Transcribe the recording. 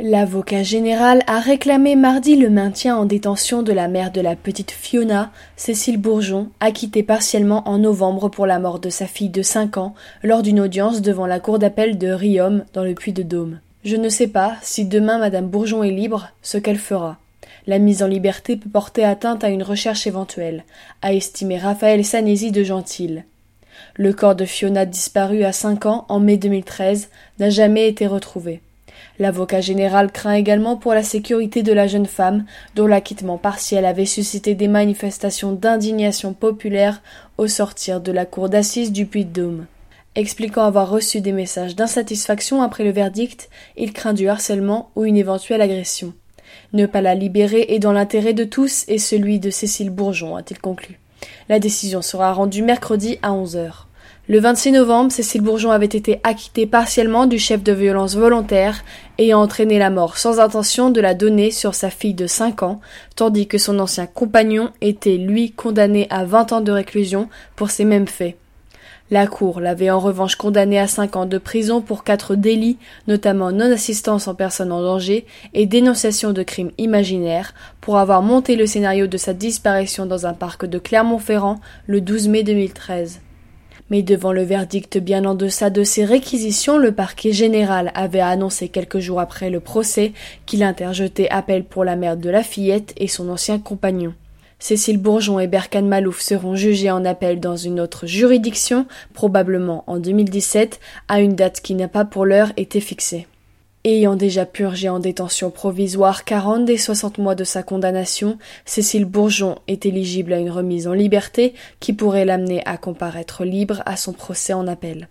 L'avocat général a réclamé mardi le maintien en détention de la mère de la petite Fiona, Cécile Bourgeon, acquittée partiellement en novembre pour la mort de sa fille de 5 ans lors d'une audience devant la cour d'appel de Riom dans le Puy-de-Dôme. Je ne sais pas si demain madame Bourgeon est libre, ce qu'elle fera. La mise en liberté peut porter atteinte à une recherche éventuelle, a estimé Raphaël Sanesi de Gentil. Le corps de Fiona disparu à cinq ans en mai 2013 n'a jamais été retrouvé. L'avocat général craint également pour la sécurité de la jeune femme, dont l'acquittement partiel avait suscité des manifestations d'indignation populaire au sortir de la cour d'assises du Puy-de-Dôme. Expliquant avoir reçu des messages d'insatisfaction après le verdict, il craint du harcèlement ou une éventuelle agression. Ne pas la libérer est dans l'intérêt de tous et celui de Cécile Bourgeon, a-t-il conclu. La décision sera rendue mercredi à 11 heures. Le 26 novembre, Cécile Bourgeon avait été acquittée partiellement du chef de violence volontaire ayant entraîné la mort sans intention de la donner sur sa fille de 5 ans, tandis que son ancien compagnon était, lui, condamné à 20 ans de réclusion pour ces mêmes faits. La Cour l'avait en revanche condamné à 5 ans de prison pour quatre délits, notamment non-assistance en personne en danger et dénonciation de crimes imaginaires, pour avoir monté le scénario de sa disparition dans un parc de Clermont-Ferrand le 12 mai 2013. Mais devant le verdict bien en deçà de ses réquisitions, le parquet général avait annoncé quelques jours après le procès qu'il interjetait appel pour la mère de la fillette et son ancien compagnon. Cécile Bourgeon et Berkane Malouf seront jugés en appel dans une autre juridiction, probablement en 2017, à une date qui n'a pas pour l'heure été fixée. Ayant déjà purgé en détention provisoire 40 des 60 mois de sa condamnation, Cécile Bourgeon est éligible à une remise en liberté qui pourrait l'amener à comparaître libre à son procès en appel.